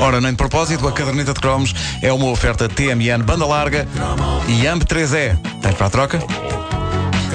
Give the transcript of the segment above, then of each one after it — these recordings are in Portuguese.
Ora, nem de propósito, a caderneta de cromos é uma oferta TMN banda larga e AMP3E. Tens para a troca?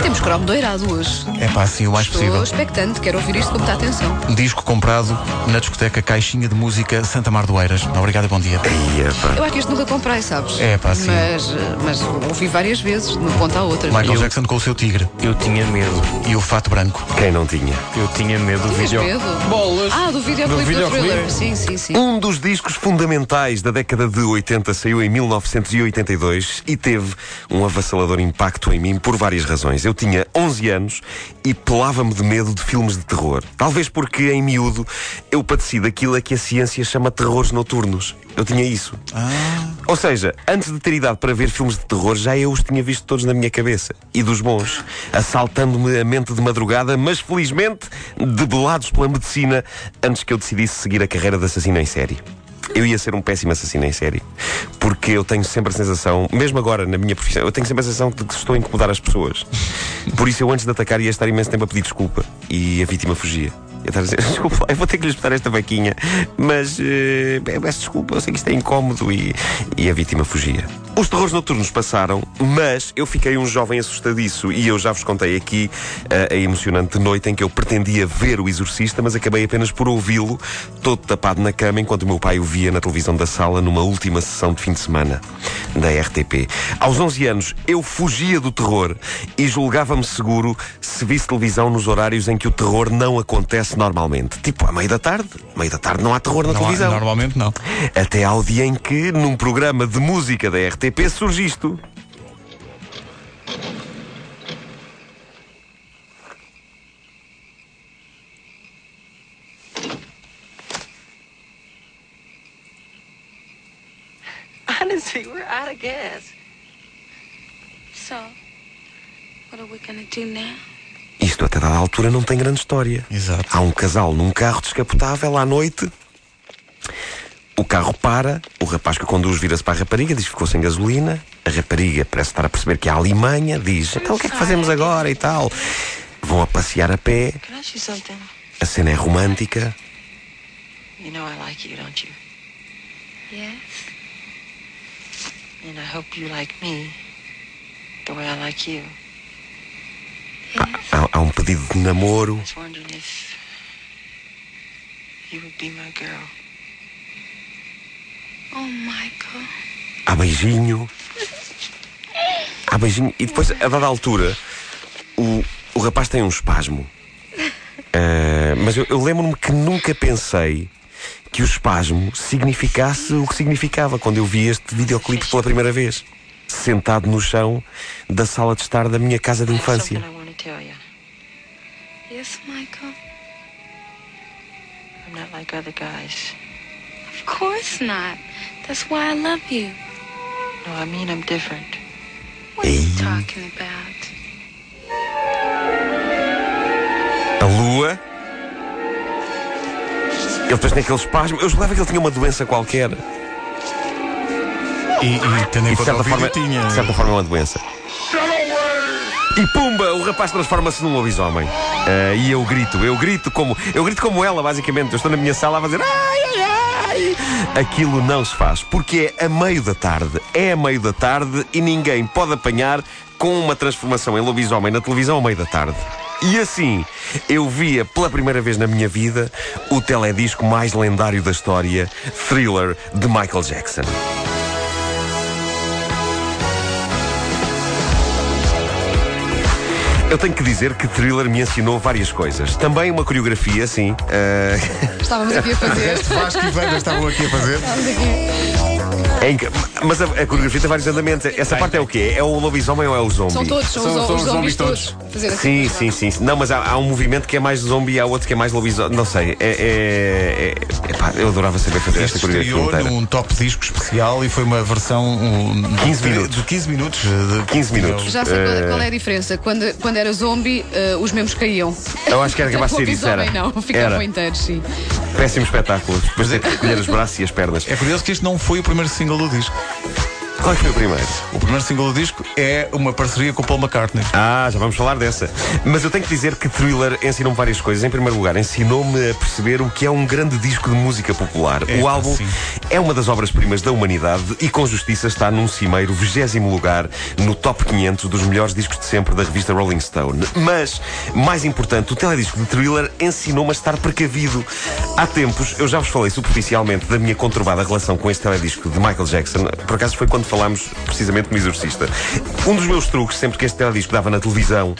Temos cromo doirado hoje. É pá, assim o mais Estou possível. expectante, quero ouvir isto com muita atenção. Disco comprado na discoteca Caixinha de Música Santa Mar do Eiras. Obrigado e bom dia. Ia, pá. Eu acho que este nunca comprei, sabes? É, pá, sim. Mas, mas ouvi várias vezes, de uma ponta à outra. Michael Eu- Jackson com o seu tigre Eu tinha medo. e o fato branco. Quem não tinha? Eu tinha medo do Tinhas vídeo. medo? Bolas! Ah, do videoclipe do, videoclipe? thriller. Sim, sim, sim. Um dos discos fundamentais da década de 80 saiu em 1982 e teve um avassalador impacto em mim por várias razões. Eu tinha 11 anos e pelava-me de medo de filmes de terror. Talvez porque, em miúdo, eu padeci daquilo a que a ciência chama terrores noturnos. Eu tinha isso. Ou seja, antes de ter idade para ver filmes de terror, já eu os tinha visto todos na minha cabeça. E dos bons, assaltando-me a mente de madrugada, mas felizmente debelados pela medicina antes que eu decidisse seguir a carreira de assassino em série. Eu ia ser um péssimo assassino em série. Porque eu tenho sempre a sensação, mesmo agora na minha profissão, eu tenho sempre a sensação de que estou a incomodar as pessoas. Por isso eu antes de atacar ia estar imenso tempo a pedir desculpa. E a vítima fugia. Eu estava a dizer, desculpa, eu vou ter que lhe espetar esta vaquinha, mas eh, peço desculpa, eu sei que isto é incómodo e, e a vítima fugia. Os terrores noturnos passaram, mas eu fiquei um jovem assustadiço e eu já vos contei aqui eh, a emocionante noite em que eu pretendia ver o exorcista, mas acabei apenas por ouvi-lo todo tapado na cama enquanto o meu pai o via na televisão da sala numa última sessão de fim de semana da RTP. Aos 11 anos eu fugia do terror e julgava-me seguro se visse televisão nos horários em que o terror não acontece normalmente. Tipo, à meia da tarde. À meia da tarde não há terror na Não há- televisão. normalmente não. Até ao dia em que, num programa de música da RTP, surge isto. Honestly, we're out of gas. So, what are we gonna do now? Isto, até dada altura, não tem grande história. Exato. Há um casal num carro descapotável à noite. O carro para, o rapaz que conduz vira-se para a rapariga, diz que ficou sem gasolina. A rapariga parece estar a perceber que há alimanha, diz: Então o que é que fazemos agora e tal? Vão a passear a pé, a cena é romântica. You know I like you, don't you? Yes? And I hope you like me the way I like you. Yes? Há, há um pedido de namoro. I was wondering if you would be my girl. Oh, Michael. Há beijinho. Há beijinho. E depois, a dada altura, o, o rapaz tem um espasmo. Ah, mas eu, eu lembro-me que nunca pensei que o espasmo significasse o que significava quando eu vi este videoclipe pela primeira vez. Sentado no chão da sala de estar da minha casa de infância. Yes, Michael? I'm not like other guys. Of course not. That's why I love you. No, I mean I'm different. What are you talking about? A lua. Ele depois tem aquele espasmo. Eu julgava que ele tinha uma doença qualquer. E, e tendo em E de conta o vídeo, forma, tinha. de certa forma é uma doença. E pumba, o rapaz transforma-se num lobisomem. Ah, e eu grito, eu grito como. Eu grito como ela, basicamente. Eu estou na minha sala a fazer. Ai, ai, ai. Aquilo não se faz, porque é a meio da tarde. É a meio da tarde e ninguém pode apanhar com uma transformação em lobisomem na televisão a meio da tarde. E assim, eu via pela primeira vez na minha vida o teledisco mais lendário da história, Thriller, de Michael Jackson. Eu tenho que dizer que Thriller me ensinou várias coisas. Também uma coreografia, sim. Ah, Estávamos aqui a fazer. Vasco e Veiga estavam aqui a fazer. Estávamos aqui. é Mas a, a coreografia tem vários andamentos. Essa parte é o quê? É o lobisomem ou é o zombie? São todos, são, São- os, são os os zombies zombies todos. Fazer assim. Sim, sim, sim, sim. Não, mas há, há um movimento que é mais zombie e há outro que é mais lobisomem. Não sei. É, é, é- epá, eu adorava saber fazer Este esta coreografia estreou inteira. num top disco especial e foi uma versão um, 15 de, minutos. de 15 minutos. De 15 minutos. Já sei qual, qual é a diferença. Quando, quando era zombie, eh, os membros caíam. Eu acho que era capaz de ser isso. Era. Lobisomem não, ficavam Era. inteiros, sim. Péssimo espetáculo. Depois ter que recolher os braços e as pernas. É curioso que este não foi o primeiro single do disco. Qual é que foi o primeiro? O primeiro single do disco é uma parceria com o Paul McCartney. Ah, já vamos falar dessa. Mas eu tenho que dizer que Thriller ensinou-me várias coisas. Em primeiro lugar, ensinou-me a perceber o que é um grande disco de música popular. É, o álbum sim. é uma das obras-primas da humanidade e, com justiça, está num cimeiro 20 lugar no top 500 dos melhores discos de sempre da revista Rolling Stone. Mas, mais importante, o teledisco de Thriller ensinou-me a estar precavido. Há tempos, eu já vos falei superficialmente da minha conturbada relação com este teledisco de Michael Jackson. Por acaso foi quando falámos precisamente no Exorcista. Um dos meus truques, sempre que este teledisco dava na televisão,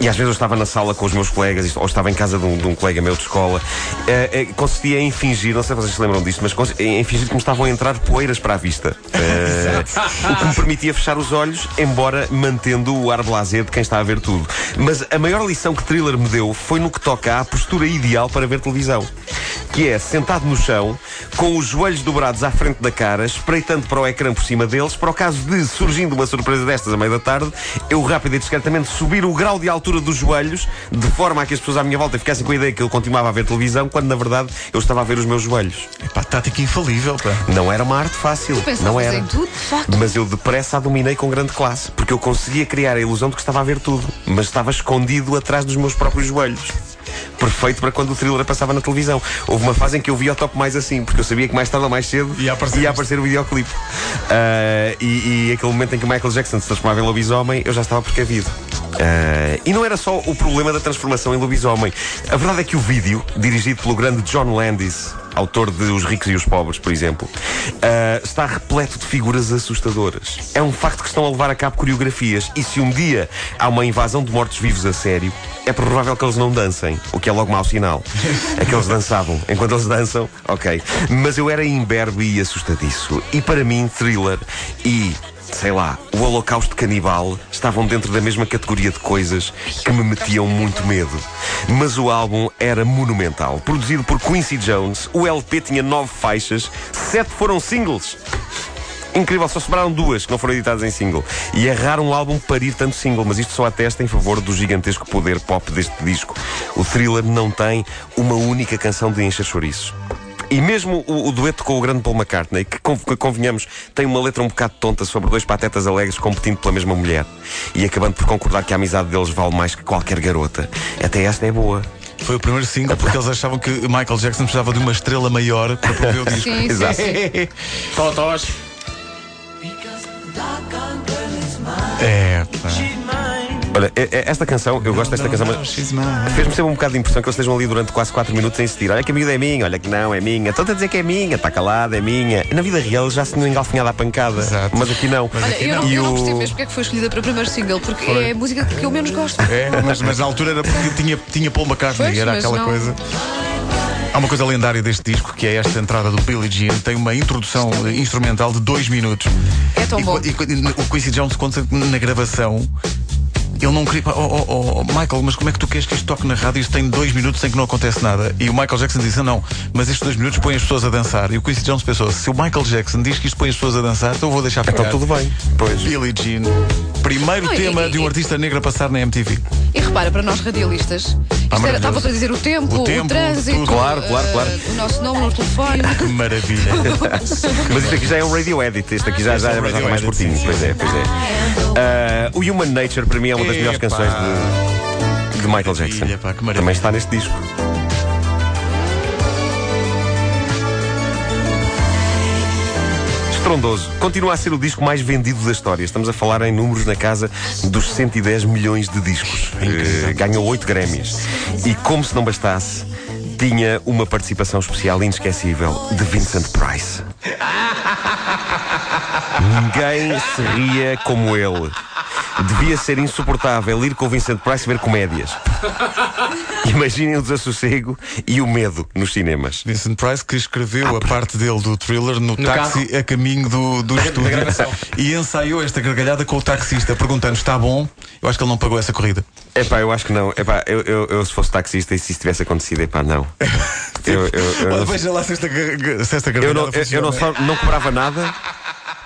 e às vezes eu estava na sala com os meus colegas, ou estava em casa de um, de um colega meu de escola, eh, eh, consistia em fingir, não sei se vocês se lembram disto, mas em fingir que me estavam a entrar poeiras para a vista. Eh, o que me permitia fechar os olhos, embora mantendo o ar blasé de quem está a ver tudo. Mas a maior lição que Thriller me deu foi no que toca à postura ideal para ver televisão. Que é sentado no chão, com os joelhos dobrados à frente da cara, espreitando para o ecrã por cima deles, para o caso de, surgindo uma surpresa destas à meia da tarde, eu rápido e discretamente subir o grau de altura dos joelhos, de forma a que as pessoas à minha volta ficassem com a ideia que eu continuava a ver televisão, quando na verdade eu estava a ver os meus joelhos. Epá, tática infalível, pá. Não era uma arte fácil. Não era. em tudo, de facto. Mas eu depressa a dominei com grande classe, porque eu conseguia criar a ilusão de que estava a ver tudo, mas estava escondido atrás dos meus próprios joelhos. Perfeito para quando o thriller passava na televisão. Houve uma fase em que eu via o top mais assim, porque eu sabia que mais tarde ou mais cedo Ia aparecer isto. o videoclipe. Ah, e, e aquele momento em que o Michael Jackson se transformava em lobisomem, eu já estava precavido. Ah, e não era só o problema da transformação em lobisomem. A verdade é que o vídeo, dirigido pelo grande John Landis, autor de Os Ricos e os Pobres, por exemplo, ah, está repleto de figuras assustadoras. É um facto que estão a levar a cabo coreografias. E se um dia há uma invasão de mortos-vivos a sério, é provável que eles não dancem, o que é logo mau sinal. É que eles dançavam. Enquanto eles dançam, ok. Mas eu era imberbe e assustadiço. E para mim, thriller e. Sei lá, o Holocausto Canibal estavam dentro da mesma categoria de coisas que me metiam muito medo. Mas o álbum era monumental. Produzido por Quincy Jones, o LP tinha nove faixas, sete foram singles. Incrível, só sobraram duas que não foram editadas em single. E é raro um álbum parir tanto single, mas isto só atesta em favor do gigantesco poder pop deste disco. O thriller não tem uma única canção de encher chouriços. E mesmo o, o dueto com o grande Paul McCartney, que, con- que convenhamos, tem uma letra um bocado tonta sobre dois patetas alegres competindo pela mesma mulher. E acabando por concordar que a amizade deles vale mais que qualquer garota. Até esta é boa. Foi o primeiro single porque eles achavam que Michael Jackson precisava de uma estrela maior para promover o disco. Sim, sim, Exato. sim. Totós. É, pá. Olha, é- é- esta canção, eu gosto desta canção, mas. Fez-me sempre um bocado de impressão que eles estejam ali durante quase 4 minutos a insistir. Olha que a miúda é minha, olha que não, é minha. Estão a dizer que é minha, está calada, é minha. Na vida real eles já se tinham engalfinhado à pancada. Exato. Mas aqui não. Olha, eu, não, E eu não percebo mesmo porque é que foi escolhida para o primeiro single, porque é a música que eu menos gosto. É, mas, mas na altura era porque tinha, tinha Paul McCartney, Pois, era mas aquela não- coisa. Há uma coisa lendária deste disco que é esta entrada do Billie Jean. Tem uma introdução instrumental de dois minutos. É tão e, bom. e qu- o Quincy Jones conta na gravação. Ele não queria. Oh, oh, oh, Michael, mas como é que tu queres que isto toque na rádio? Isto tem dois minutos em que não acontece nada. E o Michael Jackson disse: Não, mas estes dois minutos põem as pessoas a dançar. E o Quincy Jones pensou: Se o Michael Jackson diz que isto põe as pessoas a dançar, então eu vou deixar ficar. Então tudo bem. Pois. Billie Jean, primeiro Não, e- tema e- de um e- artista negro a passar na MTV. E repara, para nós radialistas, isto era, estava a dizer o tempo, O o, tempo, trânsito, tudo. Claro, claro, eh, claro. o nosso nome no telefone. Que maravilha. Mas isto aqui já é um radio edit. Este aqui já, já, Este é um já radio mais curtinho. sim, Pois é, pois é. Ah, o Human Nature para mim é uma das melhores canções de, de Michael Jackson. Pá. Também está neste disco. Estrondoso. Continua a ser o disco mais vendido da história. Estamos a falar em números na casa dos 110 milhões de discos. Eh, ganhou 8 Grammys. E como se não bastasse, tinha uma participação especial inesquecível de Vincent Price. Ninguém se ria como ele. Devia ser insuportável ir com o Vincent Price ver comédias. Imaginem o desassossego e o medo nos cinemas. Vincent Price que escreveu a parte dele do thriller no, táxi a caminho do, do estúdio e ensaiou esta gargalhada com o taxista perguntando está bom? Eu acho que ele não pagou essa corrida. Epá, eu acho que não. Epá, eu, eu, eu se fosse taxista e se isso tivesse acontecido, epá, não. Eu, eu, eu, veja lá se esta, se esta eu gargalhada não, eu, eu não só não cobrava nada,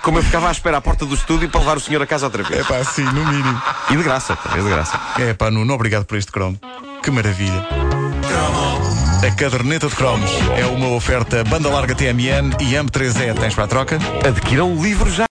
como eu ficava à espera à porta do estúdio para levar o senhor a casa outra vez. É pá, sim, no mínimo. E de graça, é de graça. É pá, Nuno, obrigado por este cromo. Que maravilha. A caderneta de cromos é uma oferta banda larga TMN e AMP3E. Tens para a troca? Adquiram o livro já.